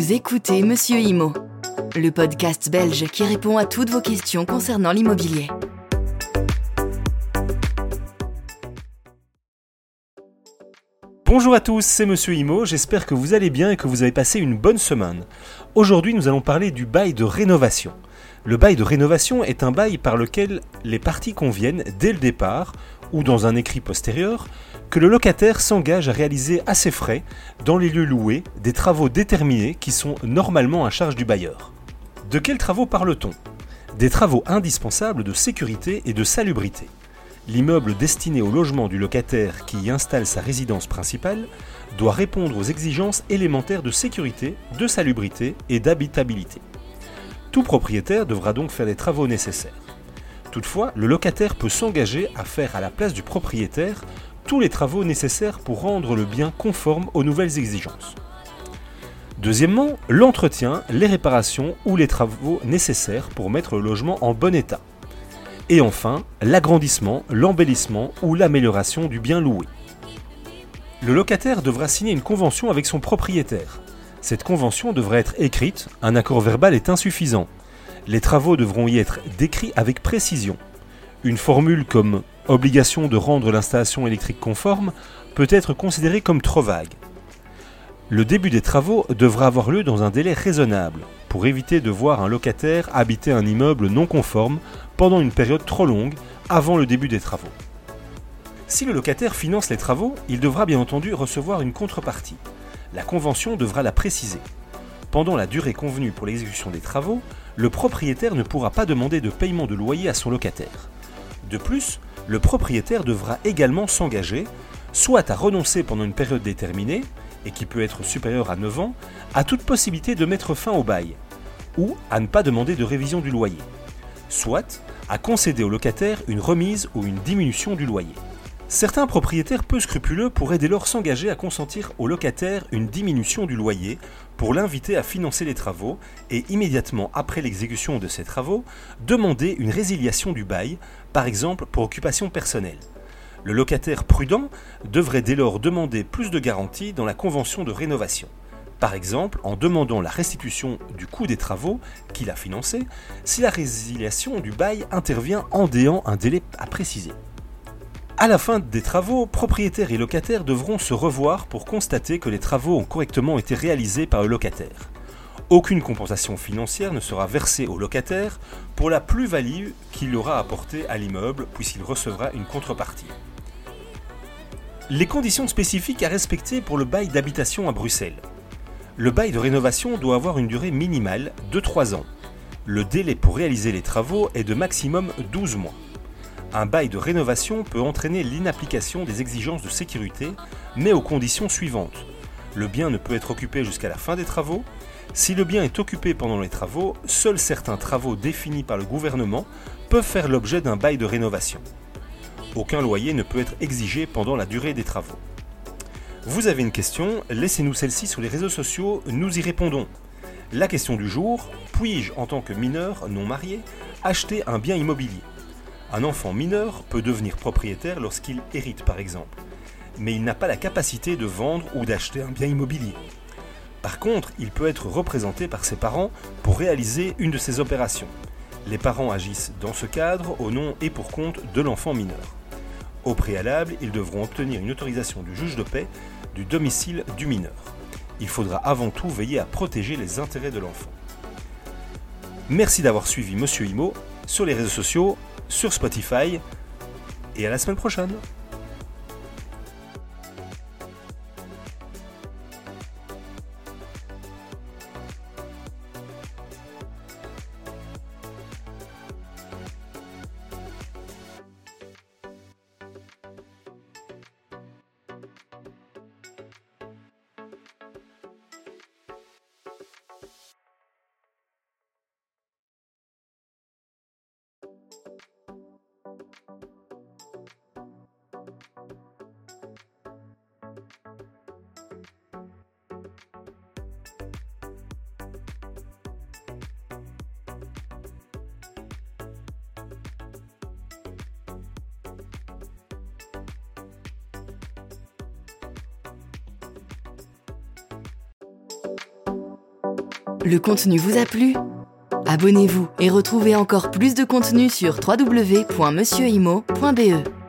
Vous écoutez Monsieur Imo, le podcast belge qui répond à toutes vos questions concernant l'immobilier. Bonjour à tous, c'est Monsieur Imo, j'espère que vous allez bien et que vous avez passé une bonne semaine. Aujourd'hui nous allons parler du bail de rénovation. Le bail de rénovation est un bail par lequel les parties conviennent dès le départ, ou dans un écrit postérieur, que le locataire s'engage à réaliser à ses frais, dans les lieux loués, des travaux déterminés qui sont normalement à charge du bailleur. De quels travaux parle-t-on? Des travaux indispensables de sécurité et de salubrité. L'immeuble destiné au logement du locataire qui y installe sa résidence principale doit répondre aux exigences élémentaires de sécurité, de salubrité et d'habitabilité. Tout propriétaire devra donc faire les travaux nécessaires. Toutefois, le locataire peut s'engager à faire à la place du propriétaire les travaux nécessaires pour rendre le bien conforme aux nouvelles exigences. Deuxièmement, l'entretien, les réparations ou les travaux nécessaires pour mettre le logement en bon état. Et enfin, l'agrandissement, l'embellissement ou l'amélioration du bien loué. Le locataire devra signer une convention avec son propriétaire. Cette convention devra être écrite, un accord verbal est insuffisant. Les travaux devront y être décrits avec précision. Une formule comme obligation de rendre l'installation électrique conforme peut être considérée comme trop vague. Le début des travaux devra avoir lieu dans un délai raisonnable, pour éviter de voir un locataire habiter un immeuble non conforme pendant une période trop longue avant le début des travaux. Si le locataire finance les travaux, il devra bien entendu recevoir une contrepartie. La convention devra la préciser. Pendant la durée convenue pour l'exécution des travaux, le propriétaire ne pourra pas demander de paiement de loyer à son locataire. De plus, le propriétaire devra également s'engager, soit à renoncer pendant une période déterminée, et qui peut être supérieure à 9 ans, à toute possibilité de mettre fin au bail, ou à ne pas demander de révision du loyer, soit à concéder au locataire une remise ou une diminution du loyer. Certains propriétaires peu scrupuleux pourraient dès lors s'engager à consentir au locataire une diminution du loyer pour l'inviter à financer les travaux et immédiatement après l'exécution de ces travaux, demander une résiliation du bail, par exemple pour occupation personnelle. Le locataire prudent devrait dès lors demander plus de garanties dans la convention de rénovation. Par exemple, en demandant la restitution du coût des travaux qu'il a financés si la résiliation du bail intervient en déant un délai à préciser. À la fin des travaux, propriétaires et locataires devront se revoir pour constater que les travaux ont correctement été réalisés par le locataire. Aucune compensation financière ne sera versée au locataire pour la plus-value qu'il aura apportée à l'immeuble puisqu'il recevra une contrepartie. Les conditions spécifiques à respecter pour le bail d'habitation à Bruxelles. Le bail de rénovation doit avoir une durée minimale de 3 ans. Le délai pour réaliser les travaux est de maximum 12 mois un bail de rénovation peut entraîner l'inapplication des exigences de sécurité, mais aux conditions suivantes. Le bien ne peut être occupé jusqu'à la fin des travaux. Si le bien est occupé pendant les travaux, seuls certains travaux définis par le gouvernement peuvent faire l'objet d'un bail de rénovation. Aucun loyer ne peut être exigé pendant la durée des travaux. Vous avez une question, laissez-nous celle-ci sur les réseaux sociaux, nous y répondons. La question du jour, puis-je, en tant que mineur non marié, acheter un bien immobilier? Un enfant mineur peut devenir propriétaire lorsqu'il hérite par exemple, mais il n'a pas la capacité de vendre ou d'acheter un bien immobilier. Par contre, il peut être représenté par ses parents pour réaliser une de ces opérations. Les parents agissent dans ce cadre au nom et pour compte de l'enfant mineur. Au préalable, ils devront obtenir une autorisation du juge de paix du domicile du mineur. Il faudra avant tout veiller à protéger les intérêts de l'enfant. Merci d'avoir suivi Monsieur Imo sur les réseaux sociaux sur Spotify. Et à la semaine prochaine Le contenu vous a plu? Abonnez-vous et retrouvez encore plus de contenu sur www.monsieurimo.be.